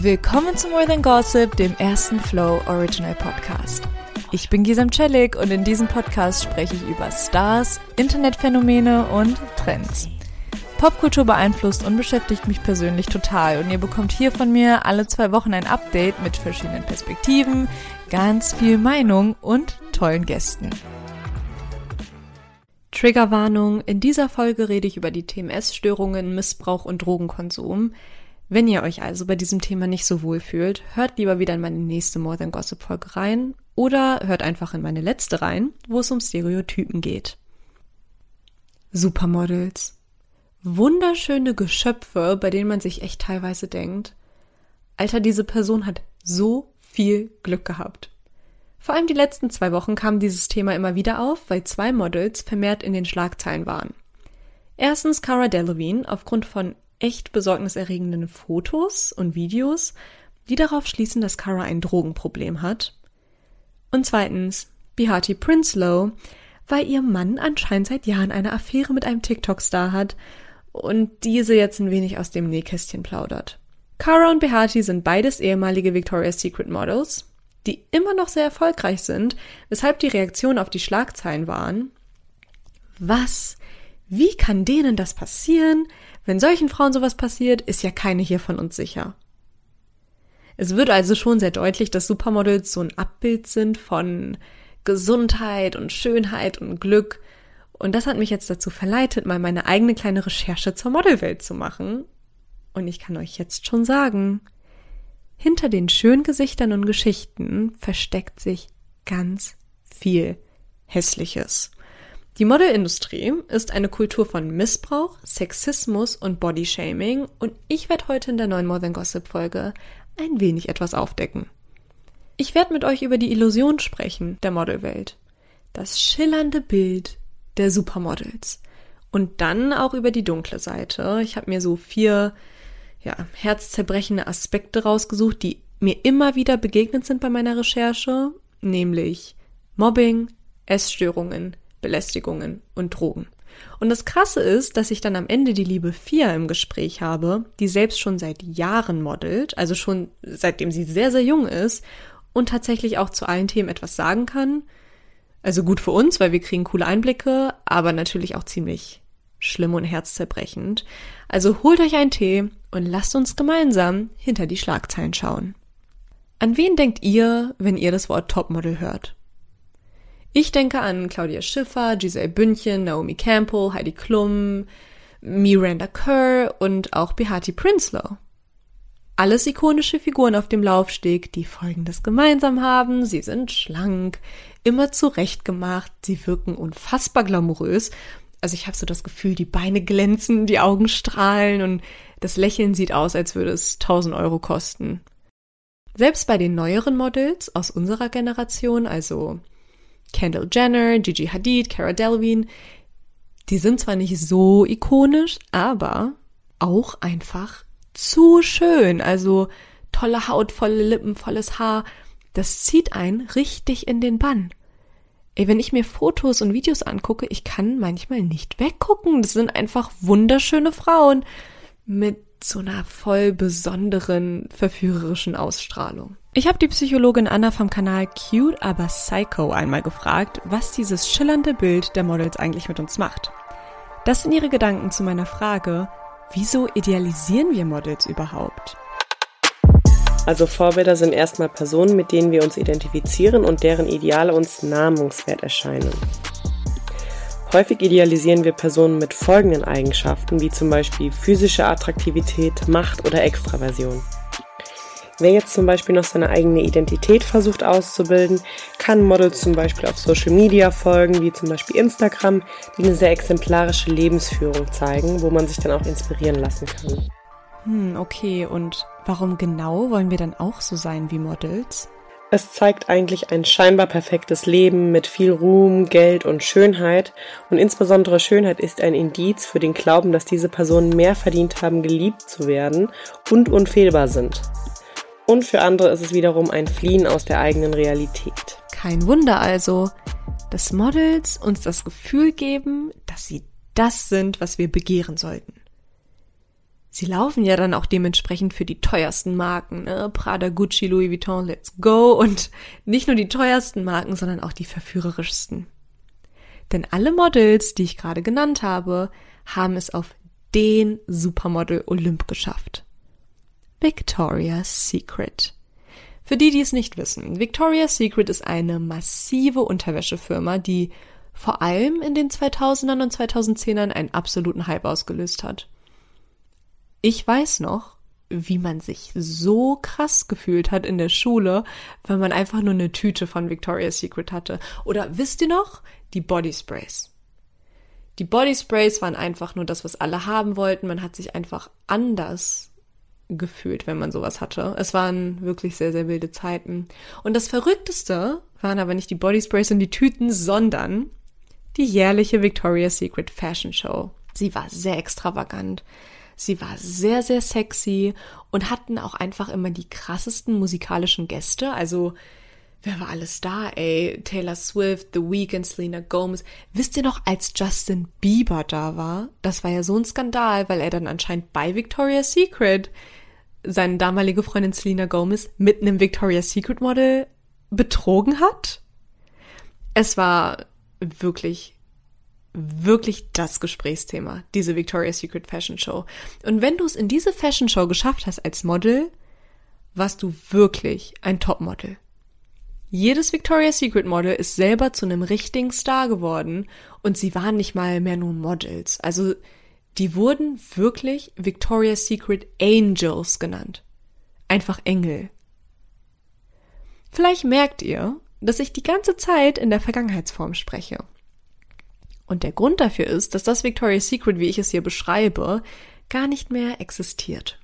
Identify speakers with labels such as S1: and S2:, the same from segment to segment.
S1: Willkommen zu More Than Gossip, dem ersten Flow Original Podcast. Ich bin Gisam Celik und in diesem Podcast spreche ich über Stars, Internetphänomene und Trends. Popkultur beeinflusst und beschäftigt mich persönlich total und ihr bekommt hier von mir alle zwei Wochen ein Update mit verschiedenen Perspektiven, ganz viel Meinung und tollen Gästen. Triggerwarnung, in dieser Folge rede ich über die TMS-Störungen, Missbrauch und Drogenkonsum. Wenn ihr euch also bei diesem Thema nicht so wohl fühlt, hört lieber wieder in meine nächste More Than Gossip Folge rein oder hört einfach in meine letzte rein, wo es um Stereotypen geht. Supermodels. Wunderschöne Geschöpfe, bei denen man sich echt teilweise denkt, Alter, diese Person hat so viel Glück gehabt. Vor allem die letzten zwei Wochen kam dieses Thema immer wieder auf, weil zwei Models vermehrt in den Schlagzeilen waren. Erstens Cara Delevingne aufgrund von echt besorgniserregenden Fotos und Videos, die darauf schließen, dass Kara ein Drogenproblem hat. Und zweitens Bihati Prinsloo, weil ihr Mann anscheinend seit Jahren eine Affäre mit einem TikTok-Star hat und diese jetzt ein wenig aus dem Nähkästchen plaudert. Kara und Behati sind beides ehemalige Victoria's Secret Models, die immer noch sehr erfolgreich sind, weshalb die Reaktionen auf die Schlagzeilen waren, was? Wie kann denen das passieren? Wenn solchen Frauen sowas passiert, ist ja keine hier von uns sicher. Es wird also schon sehr deutlich, dass Supermodels so ein Abbild sind von Gesundheit und Schönheit und Glück. Und das hat mich jetzt dazu verleitet, mal meine eigene kleine Recherche zur Modelwelt zu machen. Und ich kann euch jetzt schon sagen, hinter den schönen Gesichtern und Geschichten versteckt sich ganz viel Hässliches. Die Modelindustrie ist eine Kultur von Missbrauch, Sexismus und Bodyshaming und ich werde heute in der neuen More Than Gossip Folge ein wenig etwas aufdecken. Ich werde mit euch über die Illusion sprechen der Modelwelt, das schillernde Bild der Supermodels und dann auch über die dunkle Seite. Ich habe mir so vier ja, herzzerbrechende Aspekte rausgesucht, die mir immer wieder begegnet sind bei meiner Recherche, nämlich Mobbing, Essstörungen, Belästigungen und Drogen. Und das Krasse ist, dass ich dann am Ende die liebe Fia im Gespräch habe, die selbst schon seit Jahren modelt, also schon seitdem sie sehr, sehr jung ist und tatsächlich auch zu allen Themen etwas sagen kann. Also gut für uns, weil wir kriegen coole Einblicke, aber natürlich auch ziemlich schlimm und herzzerbrechend. Also holt euch einen Tee und lasst uns gemeinsam hinter die Schlagzeilen schauen. An wen denkt ihr, wenn ihr das Wort Topmodel hört? Ich denke an Claudia Schiffer, Giselle Bündchen, Naomi Campbell, Heidi Klum, Miranda Kerr und auch Behati Prinsloo. Alles ikonische Figuren auf dem Laufsteg, die Folgendes gemeinsam haben. Sie sind schlank, immer zurechtgemacht, sie wirken unfassbar glamourös. Also ich habe so das Gefühl, die Beine glänzen, die Augen strahlen und das Lächeln sieht aus, als würde es 1000 Euro kosten. Selbst bei den neueren Models aus unserer Generation, also Kendall Jenner, Gigi Hadid, Cara Delevingne, die sind zwar nicht so ikonisch, aber auch einfach zu schön. Also tolle Haut, volle Lippen, volles Haar. Das zieht einen richtig in den Bann. Ey, wenn ich mir Fotos und Videos angucke, ich kann manchmal nicht weggucken. Das sind einfach wunderschöne Frauen mit so einer voll besonderen, verführerischen Ausstrahlung. Ich habe die Psychologin Anna vom Kanal Cute aber Psycho einmal gefragt, was dieses schillernde Bild der Models eigentlich mit uns macht. Das sind ihre Gedanken zu meiner Frage, wieso idealisieren wir Models überhaupt?
S2: Also Vorbilder sind erstmal Personen, mit denen wir uns identifizieren und deren Ideale uns namenswert erscheinen. Häufig idealisieren wir Personen mit folgenden Eigenschaften, wie zum Beispiel physische Attraktivität, Macht oder Extraversion. Wer jetzt zum Beispiel noch seine eigene Identität versucht auszubilden, kann Models zum Beispiel auf Social Media folgen, wie zum Beispiel Instagram, die eine sehr exemplarische Lebensführung zeigen, wo man sich dann auch inspirieren lassen kann.
S1: Hm, okay. Und warum genau wollen wir dann auch so sein wie Models?
S2: Es zeigt eigentlich ein scheinbar perfektes Leben mit viel Ruhm, Geld und Schönheit. Und insbesondere Schönheit ist ein Indiz für den Glauben, dass diese Personen mehr verdient haben, geliebt zu werden und unfehlbar sind. Und für andere ist es wiederum ein Fliehen aus der eigenen Realität.
S1: Kein Wunder also, dass Models uns das Gefühl geben, dass sie das sind, was wir begehren sollten. Sie laufen ja dann auch dementsprechend für die teuersten Marken, ne? Prada, Gucci, Louis Vuitton, let's go. Und nicht nur die teuersten Marken, sondern auch die verführerischsten. Denn alle Models, die ich gerade genannt habe, haben es auf den Supermodel Olymp geschafft. Victoria's Secret. Für die, die es nicht wissen, Victoria's Secret ist eine massive Unterwäschefirma, die vor allem in den 2000ern und 2010ern einen absoluten Hype ausgelöst hat. Ich weiß noch, wie man sich so krass gefühlt hat in der Schule, weil man einfach nur eine Tüte von Victoria's Secret hatte. Oder wisst ihr noch? Die Body Sprays. Die Body Sprays waren einfach nur das, was alle haben wollten. Man hat sich einfach anders gefühlt, wenn man sowas hatte. Es waren wirklich sehr, sehr wilde Zeiten. Und das Verrückteste waren aber nicht die Body Sprays und die Tüten, sondern die jährliche Victoria's Secret Fashion Show. Sie war sehr extravagant. Sie war sehr, sehr sexy und hatten auch einfach immer die krassesten musikalischen Gäste. Also, wer war alles da, ey? Taylor Swift, The Weeknd, Selena Gomez. Wisst ihr noch, als Justin Bieber da war? Das war ja so ein Skandal, weil er dann anscheinend bei Victoria's Secret seine damalige Freundin Selena Gomez mit einem Victoria's Secret Model betrogen hat. Es war wirklich wirklich das Gesprächsthema, diese Victoria's Secret Fashion Show. Und wenn du es in diese Fashion Show geschafft hast als Model, warst du wirklich ein Topmodel. Jedes Victoria's Secret Model ist selber zu einem richtigen Star geworden und sie waren nicht mal mehr nur Models. Also die wurden wirklich Victoria's Secret Angels genannt. Einfach Engel. Vielleicht merkt ihr, dass ich die ganze Zeit in der Vergangenheitsform spreche. Und der Grund dafür ist, dass das Victoria's Secret, wie ich es hier beschreibe, gar nicht mehr existiert.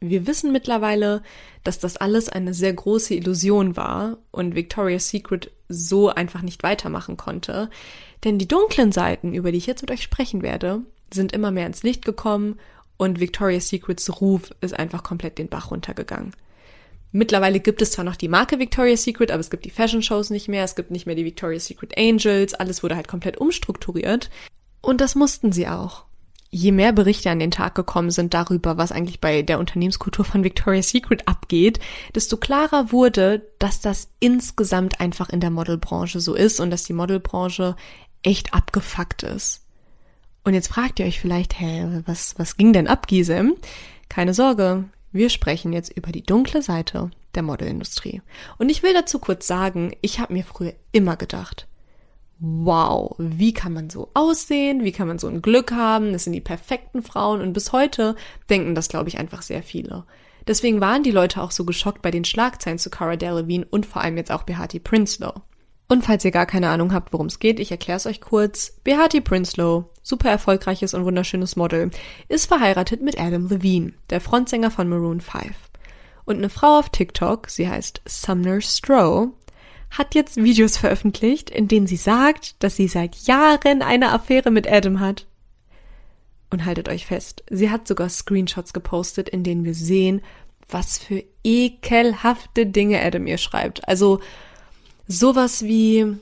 S1: Wir wissen mittlerweile, dass das alles eine sehr große Illusion war und Victoria's Secret so einfach nicht weitermachen konnte. Denn die dunklen Seiten, über die ich jetzt mit euch sprechen werde, sind immer mehr ins Licht gekommen und Victoria's Secrets Ruf ist einfach komplett den Bach runtergegangen. Mittlerweile gibt es zwar noch die Marke Victoria's Secret, aber es gibt die Fashion Shows nicht mehr, es gibt nicht mehr die Victoria's Secret Angels, alles wurde halt komplett umstrukturiert. Und das mussten sie auch. Je mehr Berichte an den Tag gekommen sind darüber, was eigentlich bei der Unternehmenskultur von Victoria's Secret abgeht, desto klarer wurde, dass das insgesamt einfach in der Modelbranche so ist und dass die Modelbranche echt abgefuckt ist. Und jetzt fragt ihr euch vielleicht, hä, was, was ging denn ab, Gisem? Keine Sorge, wir sprechen jetzt über die dunkle Seite der Modelindustrie. Und ich will dazu kurz sagen, ich habe mir früher immer gedacht, wow, wie kann man so aussehen, wie kann man so ein Glück haben, das sind die perfekten Frauen und bis heute denken das, glaube ich, einfach sehr viele. Deswegen waren die Leute auch so geschockt bei den Schlagzeilen zu Cara Delevingne und vor allem jetzt auch Behati Prinsloo. Und falls ihr gar keine Ahnung habt, worum es geht, ich erkläre es euch kurz. Behati Prinsloo, super erfolgreiches und wunderschönes Model, ist verheiratet mit Adam Levine, der Frontsänger von Maroon 5. Und eine Frau auf TikTok, sie heißt Sumner Stroh, hat jetzt Videos veröffentlicht, in denen sie sagt, dass sie seit Jahren eine Affäre mit Adam hat. Und haltet euch fest, sie hat sogar Screenshots gepostet, in denen wir sehen, was für ekelhafte Dinge Adam ihr schreibt. Also Sowas wie,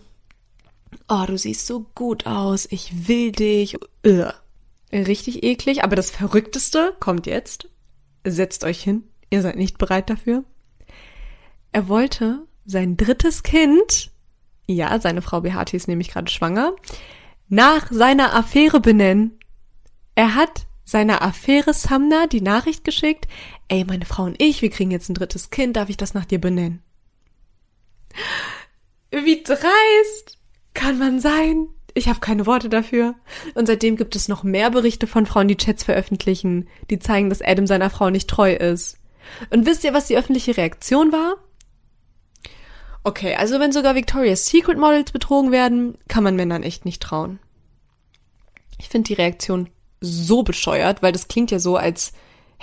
S1: oh, du siehst so gut aus, ich will dich. Ugh. Richtig eklig, aber das Verrückteste kommt jetzt. Setzt euch hin, ihr seid nicht bereit dafür. Er wollte sein drittes Kind, ja, seine Frau Behati ist nämlich gerade schwanger, nach seiner Affäre benennen. Er hat seiner Affäre Samna die Nachricht geschickt, ey, meine Frau und ich, wir kriegen jetzt ein drittes Kind, darf ich das nach dir benennen? Wie dreist kann man sein? Ich habe keine Worte dafür. Und seitdem gibt es noch mehr Berichte von Frauen, die Chats veröffentlichen, die zeigen, dass Adam seiner Frau nicht treu ist. Und wisst ihr, was die öffentliche Reaktion war? Okay, also wenn sogar Victoria's Secret Models betrogen werden, kann man Männern echt nicht trauen. Ich finde die Reaktion so bescheuert, weil das klingt ja so, als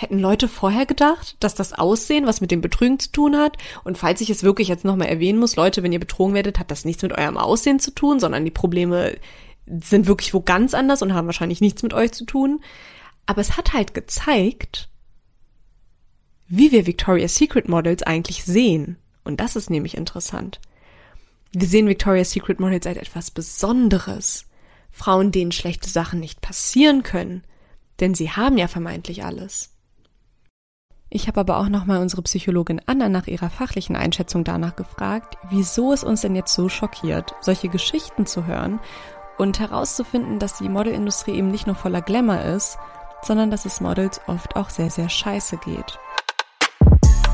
S1: hätten Leute vorher gedacht, dass das Aussehen was mit dem Betrügen zu tun hat. Und falls ich es wirklich jetzt nochmal erwähnen muss, Leute, wenn ihr betrogen werdet, hat das nichts mit eurem Aussehen zu tun, sondern die Probleme sind wirklich wo ganz anders und haben wahrscheinlich nichts mit euch zu tun. Aber es hat halt gezeigt, wie wir Victoria's Secret Models eigentlich sehen. Und das ist nämlich interessant. Wir sehen Victoria's Secret Models als etwas Besonderes. Frauen, denen schlechte Sachen nicht passieren können. Denn sie haben ja vermeintlich alles. Ich habe aber auch nochmal unsere Psychologin Anna nach ihrer fachlichen Einschätzung danach gefragt, wieso es uns denn jetzt so schockiert, solche Geschichten zu hören und herauszufinden, dass die Modelindustrie eben nicht nur voller Glamour ist, sondern dass es Models oft auch sehr, sehr scheiße geht.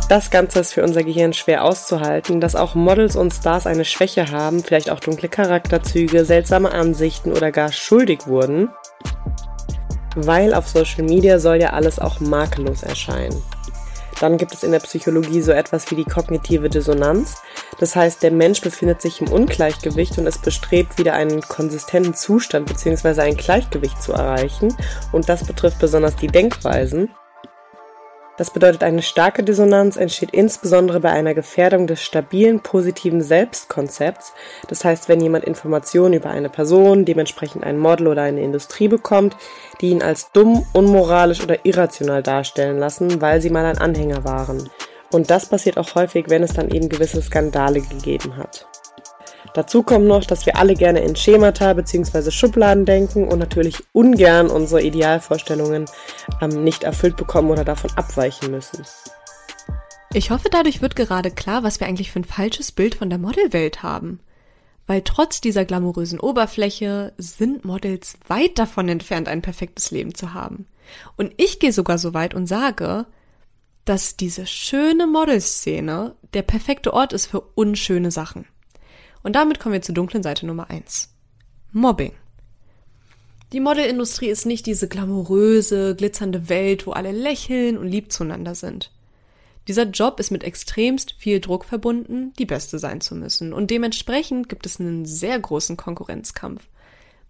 S2: Das Ganze ist für unser Gehirn schwer auszuhalten, dass auch Models und Stars eine Schwäche haben, vielleicht auch dunkle Charakterzüge, seltsame Ansichten oder gar schuldig wurden. Weil auf Social Media soll ja alles auch makellos erscheinen. Dann gibt es in der Psychologie so etwas wie die kognitive Dissonanz. Das heißt, der Mensch befindet sich im Ungleichgewicht und ist bestrebt, wieder einen konsistenten Zustand bzw. ein Gleichgewicht zu erreichen. Und das betrifft besonders die Denkweisen. Das bedeutet, eine starke Dissonanz entsteht insbesondere bei einer Gefährdung des stabilen positiven Selbstkonzepts. Das heißt, wenn jemand Informationen über eine Person, dementsprechend ein Model oder eine Industrie bekommt, die ihn als dumm, unmoralisch oder irrational darstellen lassen, weil sie mal ein Anhänger waren. Und das passiert auch häufig, wenn es dann eben gewisse Skandale gegeben hat. Dazu kommt noch, dass wir alle gerne in Schemata bzw. Schubladen denken und natürlich ungern unsere Idealvorstellungen ähm, nicht erfüllt bekommen oder davon abweichen müssen.
S1: Ich hoffe, dadurch wird gerade klar, was wir eigentlich für ein falsches Bild von der Modelwelt haben. Weil trotz dieser glamourösen Oberfläche sind Models weit davon entfernt, ein perfektes Leben zu haben. Und ich gehe sogar so weit und sage, dass diese schöne Modelszene der perfekte Ort ist für unschöne Sachen. Und damit kommen wir zur dunklen Seite Nummer eins: Mobbing. Die Modelindustrie ist nicht diese glamouröse, glitzernde Welt, wo alle lächeln und lieb zueinander sind. Dieser Job ist mit extremst viel Druck verbunden, die Beste sein zu müssen. Und dementsprechend gibt es einen sehr großen Konkurrenzkampf.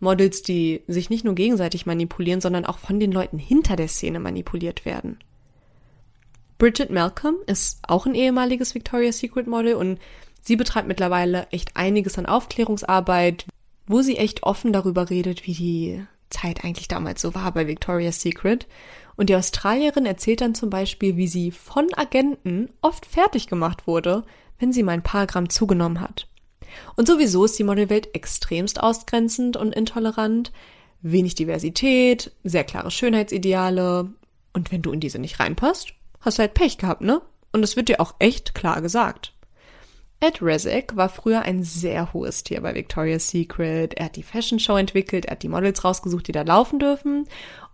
S1: Models, die sich nicht nur gegenseitig manipulieren, sondern auch von den Leuten hinter der Szene manipuliert werden. Bridget Malcolm ist auch ein ehemaliges Victoria's Secret Model und Sie betreibt mittlerweile echt einiges an Aufklärungsarbeit, wo sie echt offen darüber redet, wie die Zeit eigentlich damals so war bei Victoria's Secret. Und die Australierin erzählt dann zum Beispiel, wie sie von Agenten oft fertig gemacht wurde, wenn sie mal ein paar Gramm zugenommen hat. Und sowieso ist die Modelwelt extremst ausgrenzend und intolerant, wenig Diversität, sehr klare Schönheitsideale. Und wenn du in diese nicht reinpasst, hast du halt Pech gehabt, ne? Und es wird dir auch echt klar gesagt. Ed Rezek war früher ein sehr hohes Tier bei Victoria's Secret. Er hat die Fashion Show entwickelt, er hat die Models rausgesucht, die da laufen dürfen.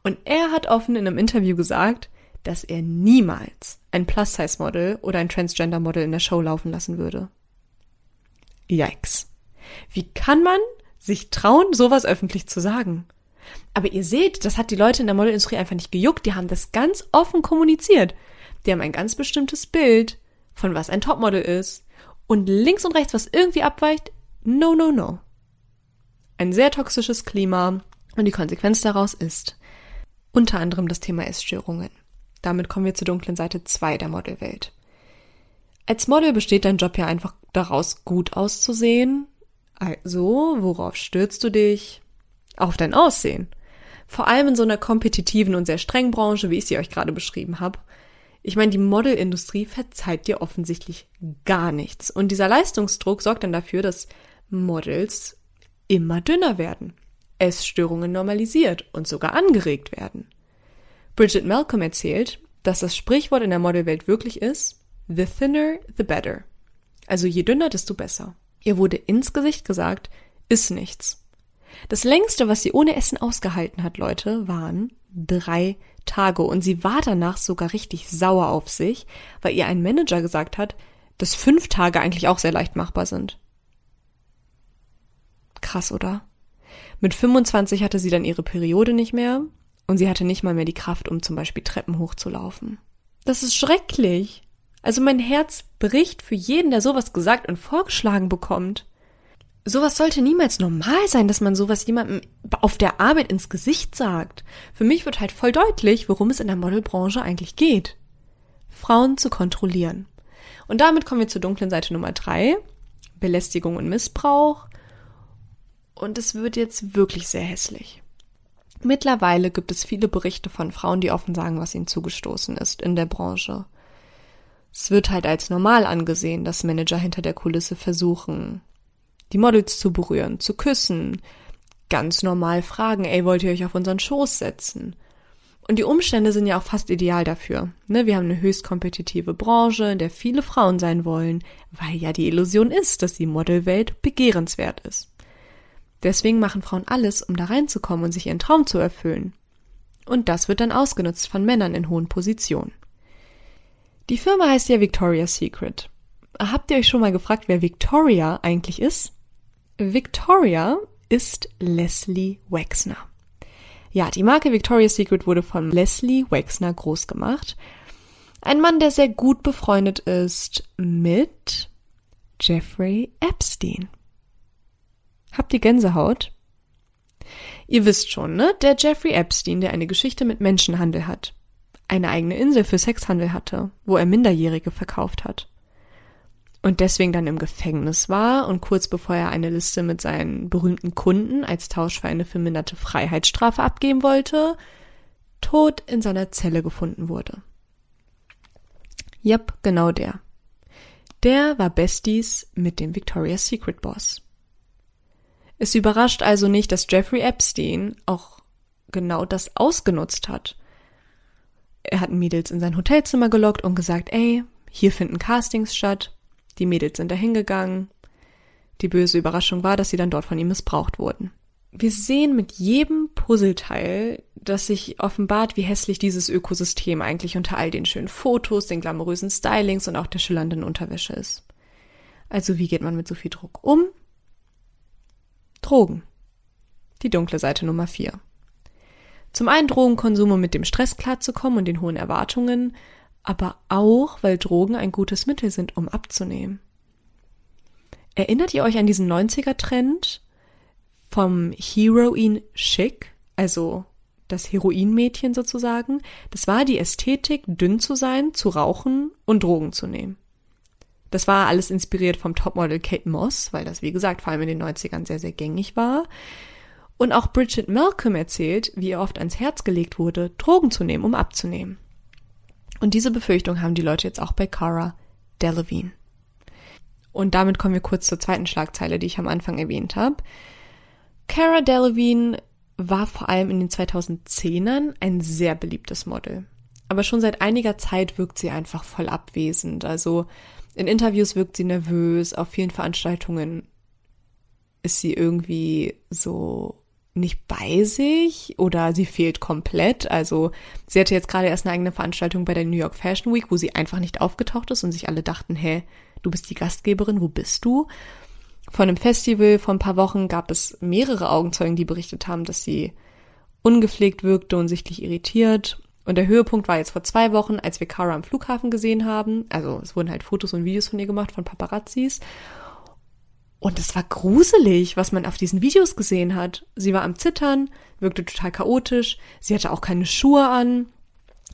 S1: Und er hat offen in einem Interview gesagt, dass er niemals ein Plus-Size-Model oder ein Transgender-Model in der Show laufen lassen würde. Yikes. Wie kann man sich trauen, sowas öffentlich zu sagen? Aber ihr seht, das hat die Leute in der Modelindustrie einfach nicht gejuckt. Die haben das ganz offen kommuniziert. Die haben ein ganz bestimmtes Bild von was ein Topmodel ist und links und rechts was irgendwie abweicht, no, no, no. Ein sehr toxisches Klima und die Konsequenz daraus ist unter anderem das Thema Essstörungen. Damit kommen wir zur dunklen Seite 2 der Modelwelt. Als Model besteht dein Job ja einfach daraus, gut auszusehen. Also, worauf stürzt du dich? Auf dein Aussehen. Vor allem in so einer kompetitiven und sehr strengen Branche, wie ich sie euch gerade beschrieben habe. Ich meine, die Modelindustrie verzeiht dir offensichtlich gar nichts. Und dieser Leistungsdruck sorgt dann dafür, dass Models immer dünner werden, Essstörungen normalisiert und sogar angeregt werden. Bridget Malcolm erzählt, dass das Sprichwort in der Modelwelt wirklich ist, the thinner, the better. Also je dünner, desto besser. Ihr wurde ins Gesicht gesagt, ist nichts. Das längste, was sie ohne Essen ausgehalten hat, Leute, waren drei Tage und sie war danach sogar richtig sauer auf sich, weil ihr ein Manager gesagt hat, dass fünf Tage eigentlich auch sehr leicht machbar sind. Krass, oder? Mit 25 hatte sie dann ihre Periode nicht mehr und sie hatte nicht mal mehr die Kraft, um zum Beispiel Treppen hochzulaufen. Das ist schrecklich. Also mein Herz bricht für jeden, der sowas gesagt und vorgeschlagen bekommt. Sowas sollte niemals normal sein, dass man sowas jemandem auf der Arbeit ins Gesicht sagt. Für mich wird halt voll deutlich, worum es in der Modelbranche eigentlich geht. Frauen zu kontrollieren. Und damit kommen wir zur dunklen Seite Nummer drei. Belästigung und Missbrauch. Und es wird jetzt wirklich sehr hässlich. Mittlerweile gibt es viele Berichte von Frauen, die offen sagen, was ihnen zugestoßen ist in der Branche. Es wird halt als normal angesehen, dass Manager hinter der Kulisse versuchen, die Models zu berühren, zu küssen, ganz normal fragen, ey, wollt ihr euch auf unseren Schoß setzen? Und die Umstände sind ja auch fast ideal dafür. Ne? Wir haben eine höchst kompetitive Branche, in der viele Frauen sein wollen, weil ja die Illusion ist, dass die Modelwelt begehrenswert ist. Deswegen machen Frauen alles, um da reinzukommen und sich ihren Traum zu erfüllen. Und das wird dann ausgenutzt von Männern in hohen Positionen. Die Firma heißt ja Victoria's Secret. Habt ihr euch schon mal gefragt, wer Victoria eigentlich ist? Victoria ist Leslie Wexner. Ja, die Marke Victoria's Secret wurde von Leslie Wexner groß gemacht. Ein Mann, der sehr gut befreundet ist mit Jeffrey Epstein. Habt ihr Gänsehaut? Ihr wisst schon, ne? Der Jeffrey Epstein, der eine Geschichte mit Menschenhandel hat. Eine eigene Insel für Sexhandel hatte, wo er Minderjährige verkauft hat und deswegen dann im Gefängnis war und kurz bevor er eine Liste mit seinen berühmten Kunden als Tausch für eine verminderte Freiheitsstrafe abgeben wollte, tot in seiner Zelle gefunden wurde. Yep, genau der. Der war Besties mit dem Victoria's Secret Boss. Es überrascht also nicht, dass Jeffrey Epstein auch genau das ausgenutzt hat. Er hat Mädels in sein Hotelzimmer gelockt und gesagt, ey, hier finden Castings statt, die Mädels sind dahin gegangen. Die böse Überraschung war, dass sie dann dort von ihm missbraucht wurden. Wir sehen mit jedem Puzzleteil, dass sich offenbart, wie hässlich dieses Ökosystem eigentlich unter all den schönen Fotos, den glamourösen Stylings und auch der schillernden Unterwäsche ist. Also wie geht man mit so viel Druck um? Drogen. Die dunkle Seite Nummer vier. Zum einen Drogenkonsum, um mit dem Stress klarzukommen und den hohen Erwartungen, aber auch, weil Drogen ein gutes Mittel sind, um abzunehmen. Erinnert ihr euch an diesen 90er-Trend vom Heroin Chic, also das Heroinmädchen sozusagen? Das war die Ästhetik, dünn zu sein, zu rauchen und Drogen zu nehmen. Das war alles inspiriert vom Topmodel Kate Moss, weil das, wie gesagt, vor allem in den 90ern sehr, sehr gängig war. Und auch Bridget Malcolm erzählt, wie ihr oft ans Herz gelegt wurde, Drogen zu nehmen, um abzunehmen. Und diese Befürchtung haben die Leute jetzt auch bei Cara Delevingne. Und damit kommen wir kurz zur zweiten Schlagzeile, die ich am Anfang erwähnt habe. Cara Delevingne war vor allem in den 2010ern ein sehr beliebtes Model. Aber schon seit einiger Zeit wirkt sie einfach voll abwesend. Also in Interviews wirkt sie nervös, auf vielen Veranstaltungen ist sie irgendwie so nicht bei sich oder sie fehlt komplett. Also sie hatte jetzt gerade erst eine eigene Veranstaltung bei der New York Fashion Week, wo sie einfach nicht aufgetaucht ist und sich alle dachten, hä, du bist die Gastgeberin, wo bist du? Von einem Festival vor ein paar Wochen gab es mehrere Augenzeugen, die berichtet haben, dass sie ungepflegt wirkte und sichtlich irritiert. Und der Höhepunkt war jetzt vor zwei Wochen, als wir Cara am Flughafen gesehen haben. Also es wurden halt Fotos und Videos von ihr gemacht von Paparazzis. Und es war gruselig, was man auf diesen Videos gesehen hat. Sie war am Zittern, wirkte total chaotisch, sie hatte auch keine Schuhe an.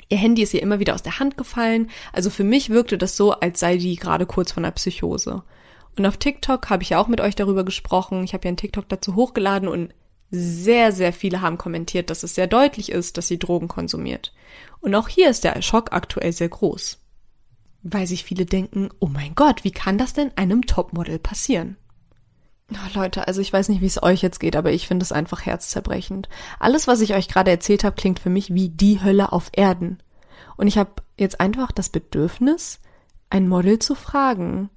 S1: Ihr Handy ist ihr immer wieder aus der Hand gefallen. Also für mich wirkte das so, als sei die gerade kurz von einer Psychose. Und auf TikTok habe ich ja auch mit euch darüber gesprochen. Ich habe ja einen TikTok dazu hochgeladen und sehr, sehr viele haben kommentiert, dass es sehr deutlich ist, dass sie Drogen konsumiert. Und auch hier ist der Schock aktuell sehr groß. Weil sich viele denken, oh mein Gott, wie kann das denn einem Topmodel passieren? Leute, also ich weiß nicht, wie es euch jetzt geht, aber ich finde es einfach herzzerbrechend. Alles, was ich euch gerade erzählt habe, klingt für mich wie die Hölle auf Erden. Und ich habe jetzt einfach das Bedürfnis, ein Model zu fragen,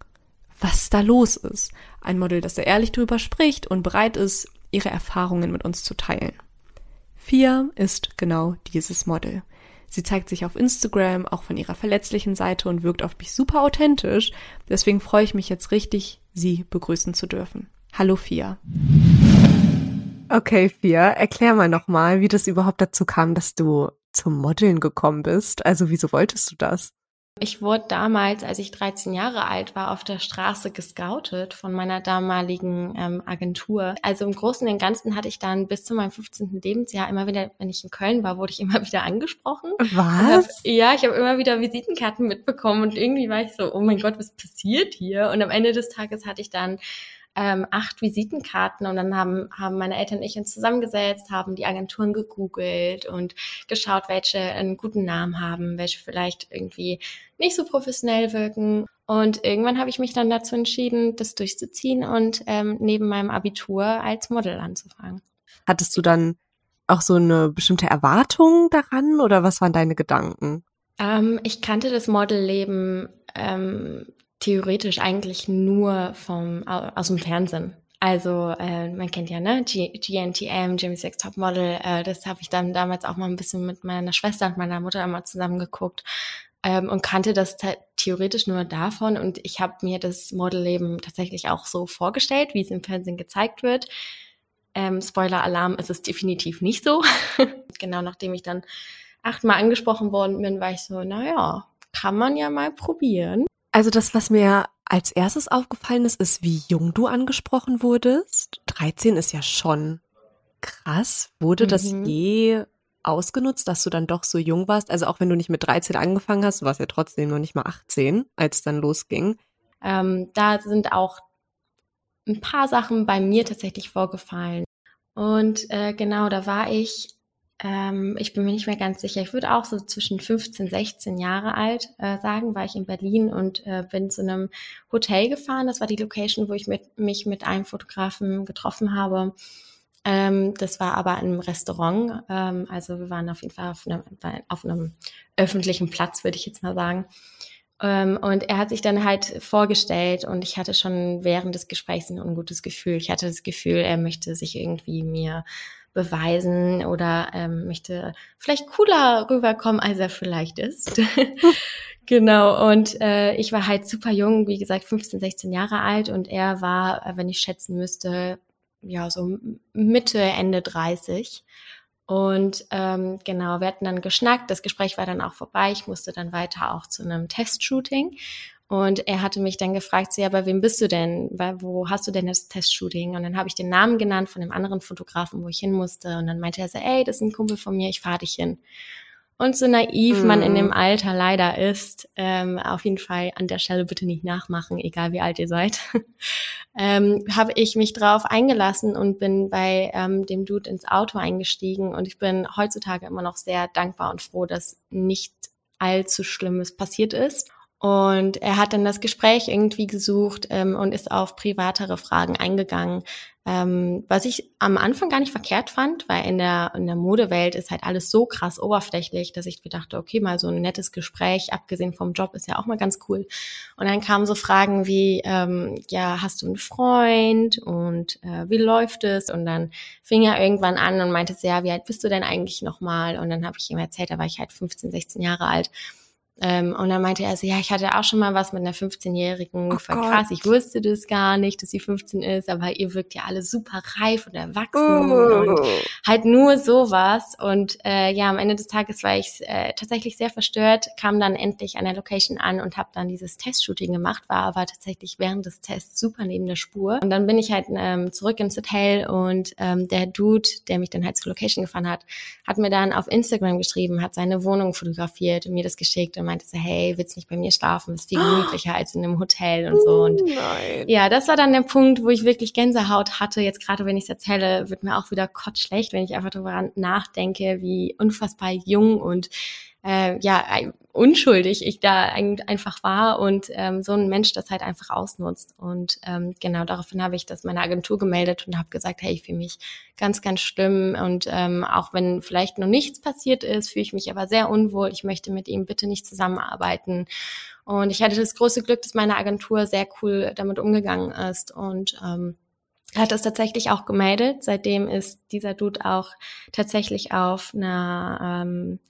S1: was da los ist. Ein Model, das da ehrlich drüber spricht und bereit ist, ihre Erfahrungen mit uns zu teilen. Fia ist genau dieses Model. Sie zeigt sich auf Instagram, auch von ihrer verletzlichen Seite und wirkt auf mich super authentisch. Deswegen freue ich mich jetzt richtig, sie begrüßen zu dürfen. Hallo Fia.
S2: Okay, Fia, erklär mal nochmal, wie das überhaupt dazu kam, dass du
S1: zum Modeln gekommen bist? Also wieso wolltest du das?
S3: Ich wurde damals, als ich 13 Jahre alt war, auf der Straße gescoutet von meiner damaligen ähm, Agentur. Also im Großen und Ganzen hatte ich dann bis zu meinem 15. Lebensjahr immer wieder, wenn ich in Köln war, wurde ich immer wieder angesprochen.
S1: Was?
S3: Hab, ja, ich habe immer wieder Visitenkarten mitbekommen und irgendwie war ich so, oh mein Gott, was passiert hier? Und am Ende des Tages hatte ich dann ähm, acht Visitenkarten und dann haben, haben meine Eltern und ich uns zusammengesetzt, haben die Agenturen gegoogelt und geschaut, welche einen guten Namen haben, welche vielleicht irgendwie nicht so professionell wirken. Und irgendwann habe ich mich dann dazu entschieden, das durchzuziehen und ähm, neben meinem Abitur als Model anzufangen.
S1: Hattest du dann auch so eine bestimmte Erwartung daran oder was waren deine Gedanken?
S3: Ähm, ich kannte das Modelleben ähm, theoretisch eigentlich nur vom aus dem Fernsehen. Also äh, man kennt ja ne G GNTM, Jimmy Sex Top Model. Äh, das habe ich dann damals auch mal ein bisschen mit meiner Schwester und meiner Mutter immer zusammen geguckt ähm, und kannte das theoretisch nur davon. Und ich habe mir das Modelleben tatsächlich auch so vorgestellt, wie es im Fernsehen gezeigt wird. Ähm, Spoiler-Alarm ist es definitiv nicht so. genau nachdem ich dann achtmal angesprochen worden bin, war ich so, naja, kann man ja mal probieren.
S1: Also das, was mir als erstes aufgefallen ist, ist, wie jung du angesprochen wurdest. 13 ist ja schon krass. Wurde mhm. das je ausgenutzt, dass du dann doch so jung warst? Also auch wenn du nicht mit 13 angefangen hast, du warst ja trotzdem noch nicht mal 18, als es dann losging.
S3: Ähm, da sind auch ein paar Sachen bei mir tatsächlich vorgefallen. Und äh, genau, da war ich ähm, ich bin mir nicht mehr ganz sicher. Ich würde auch so zwischen 15, 16 Jahre alt äh, sagen, war ich in Berlin und äh, bin zu einem Hotel gefahren. Das war die Location, wo ich mit, mich mit einem Fotografen getroffen habe. Ähm, das war aber im Restaurant. Ähm, also wir waren auf jeden Fall auf einem, auf einem öffentlichen Platz, würde ich jetzt mal sagen. Ähm, und er hat sich dann halt vorgestellt und ich hatte schon während des Gesprächs ein ungutes Gefühl. Ich hatte das Gefühl, er möchte sich irgendwie mir beweisen oder ähm, möchte vielleicht cooler rüberkommen, als er vielleicht ist. genau, und äh, ich war halt super jung, wie gesagt, 15, 16 Jahre alt und er war, äh, wenn ich schätzen müsste, ja, so Mitte, Ende 30. Und ähm, genau, wir hatten dann geschnackt, das Gespräch war dann auch vorbei. Ich musste dann weiter auch zu einem Testshooting. Und er hatte mich dann gefragt, so, ja, bei wem bist du denn? Wo hast du denn das Testshooting? Und dann habe ich den Namen genannt von dem anderen Fotografen, wo ich hin musste. Und dann meinte er so, ey, das ist ein Kumpel von mir, ich fahre dich hin. Und so naiv mm. man in dem mhm. Alter leider ist, ähm, auf jeden Fall an der Stelle bitte nicht nachmachen, egal wie alt ihr seid, ähm, habe ich mich drauf eingelassen und bin bei ähm, dem Dude ins Auto eingestiegen. Und ich bin heutzutage immer noch sehr dankbar und froh, dass nicht allzu Schlimmes passiert ist. Und er hat dann das Gespräch irgendwie gesucht ähm, und ist auf privatere Fragen eingegangen, ähm, was ich am Anfang gar nicht verkehrt fand, weil in der, in der Modewelt ist halt alles so krass oberflächlich, dass ich gedachte, okay, mal so ein nettes Gespräch, abgesehen vom Job, ist ja auch mal ganz cool. Und dann kamen so Fragen wie, ähm, ja, hast du einen Freund und äh, wie läuft es? Und dann fing er irgendwann an und meinte, ja, wie alt bist du denn eigentlich nochmal? Und dann habe ich ihm erzählt, da war ich halt 15, 16 Jahre alt. Ähm, und dann meinte er so, ja, ich hatte auch schon mal was mit einer 15-Jährigen. Oh Voll Gott. krass, ich wusste das gar nicht, dass sie 15 ist, aber ihr wirkt ja alle super reif und erwachsen oh. und halt nur sowas. Und äh, ja, am Ende des Tages war ich äh, tatsächlich sehr verstört, kam dann endlich an der Location an und habe dann dieses Testshooting gemacht, war aber tatsächlich während des Tests super neben der Spur. Und dann bin ich halt ähm, zurück ins Hotel und ähm, der Dude, der mich dann halt zur Location gefahren hat, hat mir dann auf Instagram geschrieben, hat seine Wohnung fotografiert und mir das geschickt und meinte so, hey, willst nicht bei mir schlafen? ist viel gemütlicher als in einem Hotel und so. Und Nein. ja, das war dann der Punkt, wo ich wirklich Gänsehaut hatte. Jetzt gerade, wenn ich es erzähle, wird mir auch wieder kotzschlecht, wenn ich einfach darüber nachdenke, wie unfassbar jung und äh, ja, unschuldig ich da einfach war und ähm, so ein Mensch das halt einfach ausnutzt. Und ähm, genau daraufhin habe ich das meiner Agentur gemeldet und habe gesagt, hey, ich fühle mich ganz, ganz schlimm und ähm, auch wenn vielleicht noch nichts passiert ist, fühle ich mich aber sehr unwohl. Ich möchte mit ihm bitte nicht zusammenarbeiten. Und ich hatte das große Glück, dass meine Agentur sehr cool damit umgegangen ist und ähm, hat das tatsächlich auch gemeldet. Seitdem ist dieser Dude auch tatsächlich auf einer, ähm,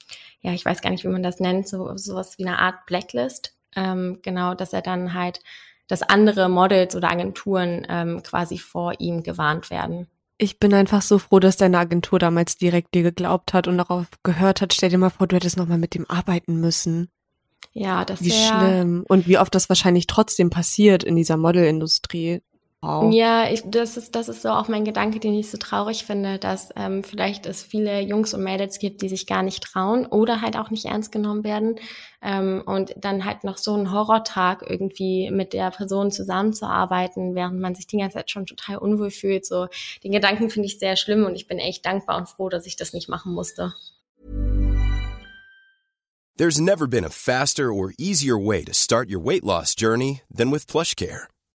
S3: ja, ich weiß gar nicht, wie man das nennt, so sowas wie eine Art Blacklist. Ähm, genau, dass er dann halt, dass andere Models oder Agenturen ähm, quasi vor ihm gewarnt werden.
S1: Ich bin einfach so froh, dass deine Agentur damals direkt dir geglaubt hat und darauf gehört hat. Stell dir mal vor, du hättest nochmal mit dem arbeiten müssen.
S3: Ja, das
S1: Wie schlimm. Und wie oft das wahrscheinlich trotzdem passiert in dieser Modelindustrie. Wow.
S3: Ja, ich, das ist das ist so auch mein Gedanke, den ich so traurig finde, dass ähm, vielleicht es viele Jungs und Mädels gibt, die sich gar nicht trauen oder halt auch nicht ernst genommen werden ähm, und dann halt noch so einen Horrortag irgendwie mit der Person zusammenzuarbeiten, während man sich die ganze Zeit schon total unwohl fühlt. So den Gedanken finde ich sehr schlimm und ich bin echt dankbar und froh, dass ich das nicht machen musste.
S4: There's never been a faster or easier way to start your weight loss journey than with PlushCare.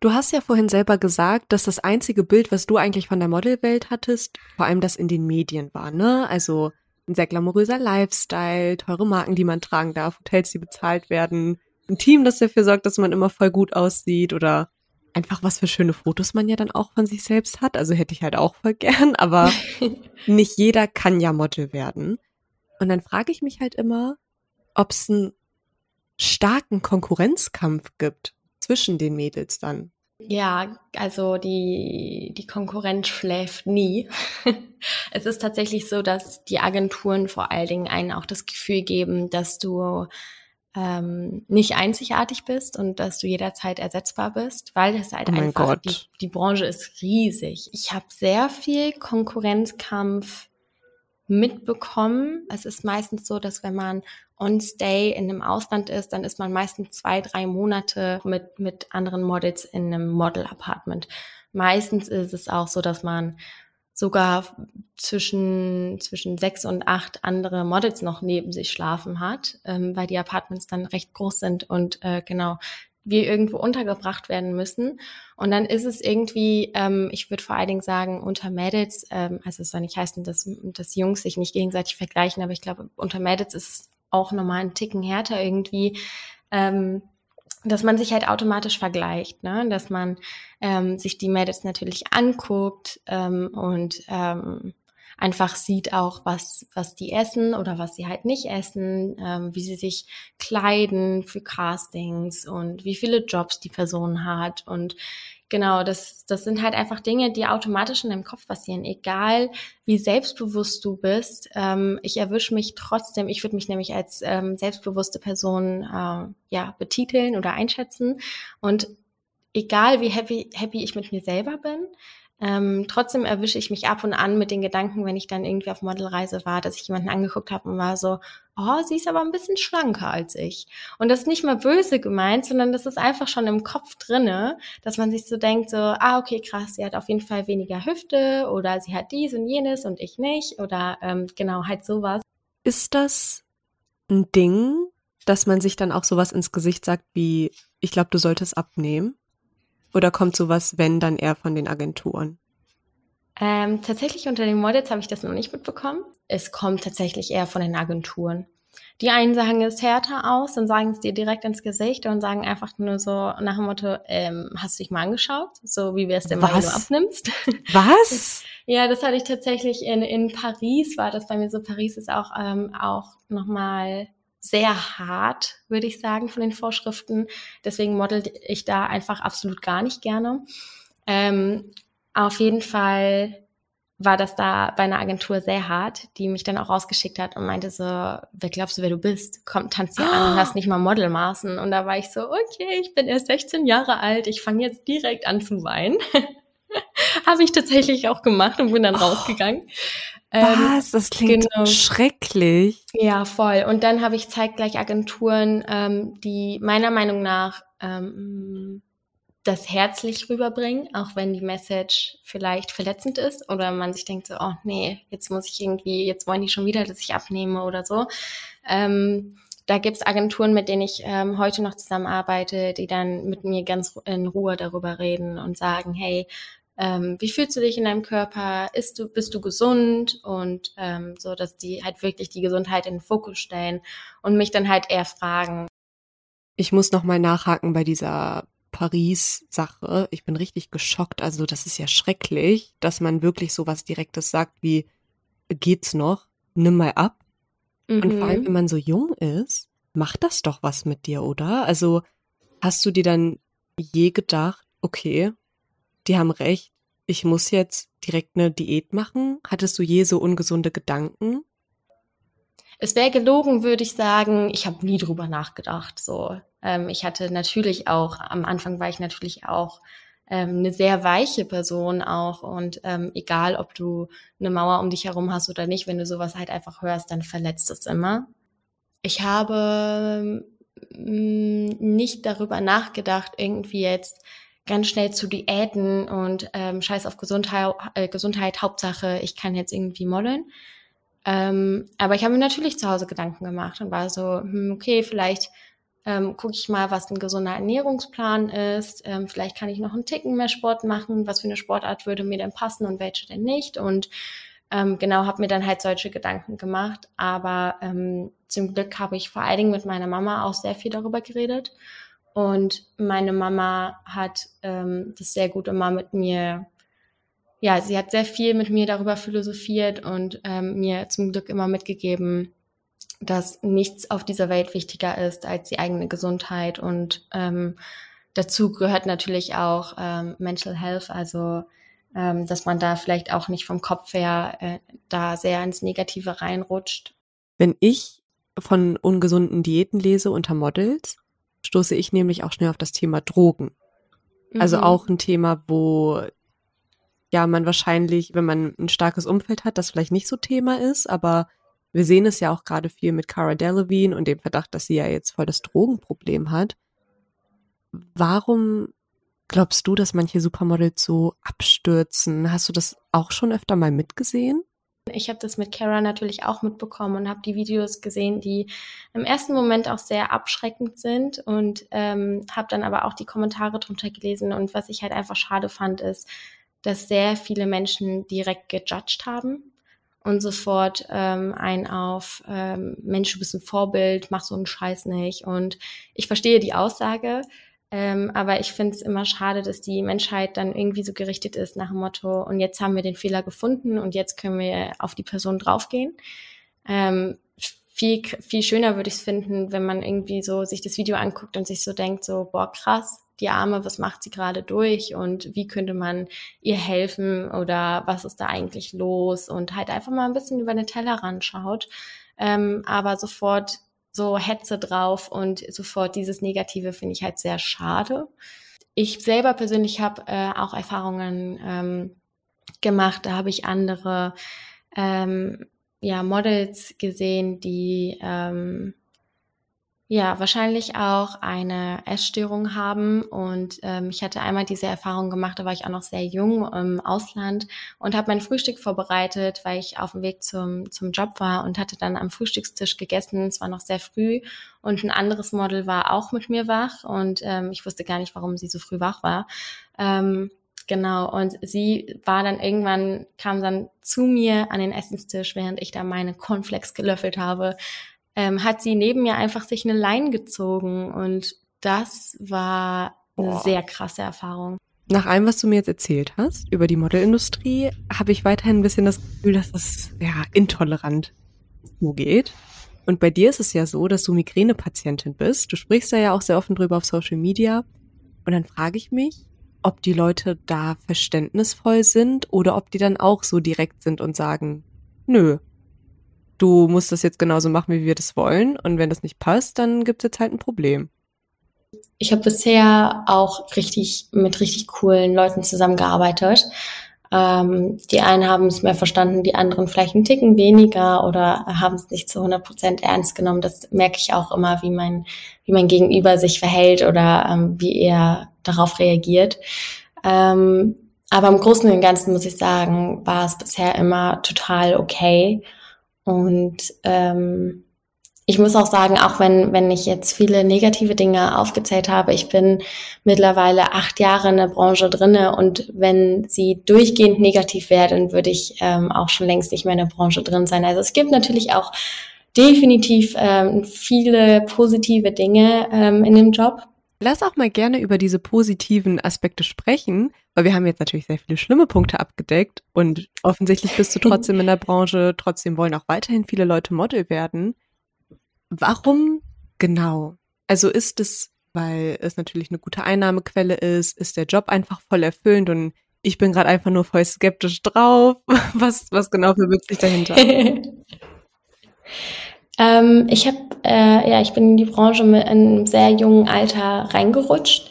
S1: Du hast ja vorhin selber gesagt, dass das einzige Bild, was du eigentlich von der Modelwelt hattest, vor allem das in den Medien war, ne? Also ein sehr glamouröser Lifestyle, teure Marken, die man tragen darf, Hotels, die bezahlt werden, ein Team, das dafür sorgt, dass man immer voll gut aussieht oder einfach was für schöne Fotos man ja dann auch von sich selbst hat. Also hätte ich halt auch voll gern, aber nicht jeder kann ja Model werden. Und dann frage ich mich halt immer, ob es einen starken Konkurrenzkampf gibt zwischen den Mädels dann.
S3: Ja, also die, die Konkurrenz schläft nie. es ist tatsächlich so, dass die Agenturen vor allen Dingen einen auch das Gefühl geben, dass du ähm, nicht einzigartig bist und dass du jederzeit ersetzbar bist, weil es halt
S1: Oh
S3: einfach, die, die Branche ist riesig. Ich habe sehr viel Konkurrenzkampf mitbekommen. Es ist meistens so, dass wenn man on stay in einem Ausland ist, dann ist man meistens zwei, drei Monate mit, mit anderen Models in einem Model-Apartment. Meistens ist es auch so, dass man sogar zwischen, zwischen sechs und acht andere Models noch neben sich schlafen hat, ähm, weil die Apartments dann recht groß sind und äh, genau wir irgendwo untergebracht werden müssen. Und dann ist es irgendwie, ähm, ich würde vor allen Dingen sagen, unter Mädels, ähm, also es soll nicht heißen, dass, dass Jungs sich nicht gegenseitig vergleichen, aber ich glaube, unter Mädels ist es auch nochmal einen Ticken härter irgendwie, ähm, dass man sich halt automatisch vergleicht, ne? dass man ähm, sich die Mädels natürlich anguckt ähm, und ähm, einfach sieht auch, was, was die essen oder was sie halt nicht essen, ähm, wie sie sich kleiden für Castings und wie viele Jobs die Person hat. Und genau, das, das sind halt einfach Dinge, die automatisch in deinem Kopf passieren, egal wie selbstbewusst du bist. Ähm, ich erwische mich trotzdem, ich würde mich nämlich als ähm, selbstbewusste Person äh, ja, betiteln oder einschätzen. Und egal wie happy, happy ich mit mir selber bin, ähm, trotzdem erwische ich mich ab und an mit den Gedanken, wenn ich dann irgendwie auf Modelreise war, dass ich jemanden angeguckt habe und war so, oh, sie ist aber ein bisschen schlanker als ich. Und das ist nicht mal böse gemeint, sondern das ist einfach schon im Kopf drinne, dass man sich so denkt, so, ah, okay, krass, sie hat auf jeden Fall weniger Hüfte oder sie hat dies und jenes und ich nicht oder ähm, genau, halt sowas.
S1: Ist das ein Ding, dass man sich dann auch sowas ins Gesicht sagt wie, ich glaube, du solltest abnehmen? Oder kommt sowas, wenn, dann eher von den Agenturen?
S3: Ähm, tatsächlich unter den Models habe ich das noch nicht mitbekommen. Es kommt tatsächlich eher von den Agenturen. Die einen sagen es härter aus und sagen es dir direkt ins Gesicht und sagen einfach nur so nach dem Motto, ähm, hast du dich mal angeschaut? So wie wir es denn mal, wenn du abnimmst.
S1: Was?
S3: Ja, das hatte ich tatsächlich in, in Paris, war das bei mir so. Paris ist auch, ähm, auch nochmal sehr hart, würde ich sagen, von den Vorschriften. Deswegen model ich da einfach absolut gar nicht gerne. Ähm, auf jeden Fall war das da bei einer Agentur sehr hart, die mich dann auch rausgeschickt hat und meinte so, wer glaubst du, wer du bist? Komm, tanz hier an und hast nicht mal Modelmaßen. Und da war ich so, okay, ich bin erst 16 Jahre alt, ich fange jetzt direkt an zu weinen. Habe ich tatsächlich auch gemacht und bin dann rausgegangen. Ähm,
S1: Was? Das klingt
S3: genau.
S1: schrecklich.
S3: ja, voll. Und dann habe ich zeitgleich Agenturen, ähm, die meiner Meinung nach ähm, das herzlich rüberbringen, auch wenn die Message vielleicht verletzend ist oder man sich denkt so, oh nee, jetzt muss ich irgendwie, jetzt wollen die schon wieder, dass ich abnehme oder so. Ähm, da gibt's Agenturen, mit denen ich ähm, heute noch zusammenarbeite, die dann mit mir ganz in Ruhe darüber reden und sagen, hey, ähm, wie fühlst du dich in deinem Körper, ist du, bist du gesund und ähm, so, dass die halt wirklich die Gesundheit in den Fokus stellen und mich dann halt eher fragen.
S1: Ich muss nochmal nachhaken bei dieser Paris-Sache. Ich bin richtig geschockt. Also das ist ja schrecklich, dass man wirklich so was Direktes sagt wie, geht's noch? Nimm mal ab. Mhm. Und vor allem, mhm. wenn man so jung ist, macht das doch was mit dir, oder? Also hast du dir dann je gedacht, okay, die haben recht, ich muss jetzt direkt eine Diät machen? Hattest du je so ungesunde Gedanken?
S3: Es wäre gelogen, würde ich sagen, ich habe nie drüber nachgedacht. So, ähm, ich hatte natürlich auch am Anfang war ich natürlich auch ähm, eine sehr weiche Person auch und ähm, egal, ob du eine Mauer um dich herum hast oder nicht, wenn du sowas halt einfach hörst, dann verletzt es immer. Ich habe mm, nicht darüber nachgedacht, irgendwie jetzt ganz schnell zu Diäten und ähm, scheiß auf Gesundheit, äh, Gesundheit, Hauptsache, ich kann jetzt irgendwie modeln. Ähm, aber ich habe mir natürlich zu Hause Gedanken gemacht und war so, hm, okay, vielleicht ähm, gucke ich mal, was ein gesunder Ernährungsplan ist. Ähm, vielleicht kann ich noch einen Ticken mehr Sport machen. Was für eine Sportart würde mir denn passen und welche denn nicht? Und ähm, genau, habe mir dann halt solche Gedanken gemacht. Aber ähm, zum Glück habe ich vor allen Dingen mit meiner Mama auch sehr viel darüber geredet. Und meine Mama hat ähm, das sehr gut immer mit mir, ja, sie hat sehr viel mit mir darüber philosophiert und ähm, mir zum Glück immer mitgegeben, dass nichts auf dieser Welt wichtiger ist als die eigene Gesundheit. Und ähm, dazu gehört natürlich auch ähm, Mental Health, also ähm, dass man da vielleicht auch nicht vom Kopf her äh, da sehr ins Negative reinrutscht.
S1: Wenn ich von ungesunden Diäten lese unter Models, stoße ich nämlich auch schnell auf das Thema Drogen. Also mhm. auch ein Thema, wo ja man wahrscheinlich, wenn man ein starkes Umfeld hat, das vielleicht nicht so Thema ist, aber wir sehen es ja auch gerade viel mit Cara Delevingne und dem Verdacht, dass sie ja jetzt voll das Drogenproblem hat. Warum glaubst du, dass manche Supermodels so abstürzen? Hast du das auch schon öfter mal mitgesehen?
S3: Ich habe das mit Kara natürlich auch mitbekommen und habe die Videos gesehen, die im ersten Moment auch sehr abschreckend sind und ähm, habe dann aber auch die Kommentare drunter gelesen. Und was ich halt einfach schade fand, ist, dass sehr viele Menschen direkt gejudged haben und sofort ähm, ein auf ähm, Mensch, du bist ein Vorbild, mach so einen Scheiß nicht. Und ich verstehe die Aussage, ähm, aber ich finde es immer schade, dass die Menschheit dann irgendwie so gerichtet ist nach dem Motto, und jetzt haben wir den Fehler gefunden und jetzt können wir auf die Person draufgehen. Ähm, viel, viel schöner würde ich es finden, wenn man irgendwie so sich das Video anguckt und sich so denkt, so, boah, krass, die Arme, was macht sie gerade durch und wie könnte man ihr helfen oder was ist da eigentlich los und halt einfach mal ein bisschen über den Tellerrand schaut, ähm, aber sofort so Hetze drauf und sofort dieses Negative finde ich halt sehr schade. Ich selber persönlich habe äh, auch Erfahrungen ähm, gemacht, da habe ich andere ähm, ja, Models gesehen, die ähm, ja, wahrscheinlich auch eine Essstörung haben. Und ähm, ich hatte einmal diese Erfahrung gemacht, da war ich auch noch sehr jung im Ausland und habe mein Frühstück vorbereitet, weil ich auf dem Weg zum, zum Job war und hatte dann am Frühstückstisch gegessen. Es war noch sehr früh und ein anderes Model war auch mit mir wach und ähm, ich wusste gar nicht, warum sie so früh wach war. Ähm, Genau, und sie war dann irgendwann, kam dann zu mir an den Essenstisch, während ich da meine Cornflakes gelöffelt habe, ähm, hat sie neben mir einfach sich eine Leine gezogen und das war eine Boah. sehr krasse Erfahrung.
S1: Nach allem, was du mir jetzt erzählt hast über die Modelindustrie, habe ich weiterhin ein bisschen das Gefühl, dass das ja intolerant so geht. Und bei dir ist es ja so, dass du Migränepatientin bist. Du sprichst da ja auch sehr offen drüber auf Social Media. Und dann frage ich mich, ob die Leute da verständnisvoll sind oder ob die dann auch so direkt sind und sagen, nö, du musst das jetzt genauso machen, wie wir das wollen. Und wenn das nicht passt, dann gibt es jetzt halt ein Problem.
S3: Ich habe bisher auch richtig mit richtig coolen Leuten zusammengearbeitet. Ähm, die einen haben es mehr verstanden, die anderen vielleicht einen Ticken weniger oder haben es nicht zu 100 Prozent ernst genommen. Das merke ich auch immer, wie mein, wie mein Gegenüber sich verhält oder ähm, wie er darauf reagiert. Ähm, aber im Großen und Ganzen muss ich sagen, war es bisher immer total okay. Und ähm, ich muss auch sagen, auch wenn, wenn ich jetzt viele negative Dinge aufgezählt habe, ich bin mittlerweile acht Jahre in der Branche drinne und wenn sie durchgehend negativ wäre, dann würde ich ähm, auch schon längst nicht mehr in der Branche drin sein. Also es gibt natürlich auch definitiv ähm, viele positive Dinge ähm, in dem Job.
S1: Lass auch mal gerne über diese positiven Aspekte sprechen, weil wir haben jetzt natürlich sehr viele schlimme Punkte abgedeckt und offensichtlich bist du trotzdem in der Branche, trotzdem wollen auch weiterhin viele Leute Model werden. Warum genau? Also ist es, weil es natürlich eine gute Einnahmequelle ist, ist der Job einfach voll erfüllend und ich bin gerade einfach nur voll skeptisch drauf. Was, was genau verbirgt sich dahinter?
S3: ähm, ich habe, äh, ja, ich bin in die Branche mit einem sehr jungen Alter reingerutscht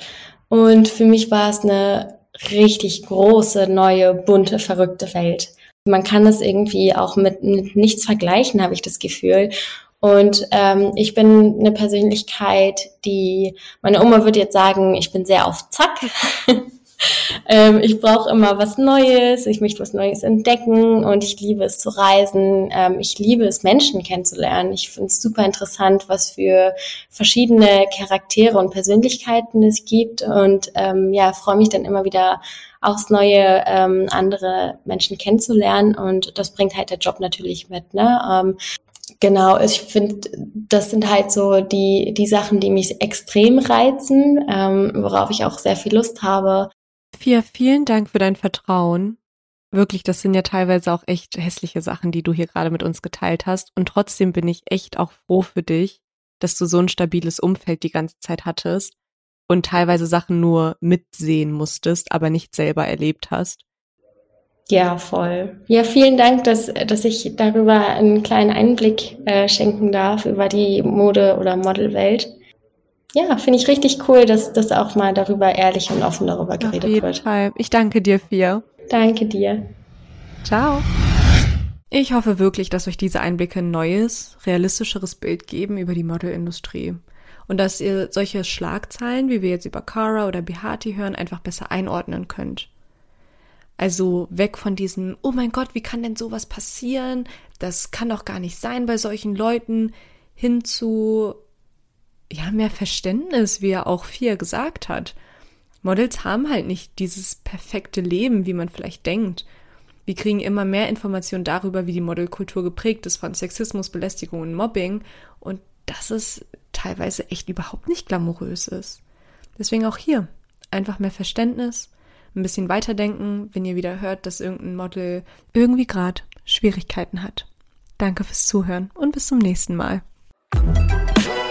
S3: und für mich war es eine richtig große, neue, bunte, verrückte Welt. Man kann es irgendwie auch mit, mit nichts vergleichen, habe ich das Gefühl. Und ähm, ich bin eine Persönlichkeit, die, meine Oma würde jetzt sagen, ich bin sehr auf Zack. ähm, ich brauche immer was Neues, ich möchte was Neues entdecken und ich liebe es zu reisen. Ähm, ich liebe es, Menschen kennenzulernen. Ich finde es super interessant, was für verschiedene Charaktere und Persönlichkeiten es gibt und ähm, ja, freue mich dann immer wieder aufs neue ähm, andere Menschen kennenzulernen und das bringt halt der Job natürlich mit. Ne? Ähm, Genau, ich finde, das sind halt so die, die Sachen, die mich extrem reizen, ähm, worauf ich auch sehr viel Lust habe.
S1: Fia, vielen Dank für dein Vertrauen. Wirklich, das sind ja teilweise auch echt hässliche Sachen, die du hier gerade mit uns geteilt hast. Und trotzdem bin ich echt auch froh für dich, dass du so ein stabiles Umfeld die ganze Zeit hattest und teilweise Sachen nur mitsehen musstest, aber nicht selber erlebt hast.
S3: Ja, voll. Ja, vielen Dank, dass, dass ich darüber einen kleinen Einblick äh, schenken darf über die Mode- oder Modelwelt. Ja, finde ich richtig cool, dass das auch mal darüber ehrlich und offen darüber geredet Auf jeden wird.
S1: Fall. Ich danke dir, Fia.
S3: Danke dir.
S1: Ciao. Ich hoffe wirklich, dass euch diese Einblicke ein neues, realistischeres Bild geben über die Modelindustrie. Und dass ihr solche Schlagzeilen, wie wir jetzt über Cara oder Behati hören, einfach besser einordnen könnt. Also weg von diesem, oh mein Gott, wie kann denn sowas passieren? Das kann doch gar nicht sein bei solchen Leuten, hin zu, ja, mehr Verständnis, wie er auch Fia gesagt hat. Models haben halt nicht dieses perfekte Leben, wie man vielleicht denkt. Wir kriegen immer mehr Informationen darüber, wie die Modelkultur geprägt ist von Sexismus, Belästigung und Mobbing und dass es teilweise echt überhaupt nicht glamourös ist. Deswegen auch hier einfach mehr Verständnis, ein bisschen weiterdenken, wenn ihr wieder hört, dass irgendein Model irgendwie gerade Schwierigkeiten hat. Danke fürs Zuhören und bis zum nächsten Mal.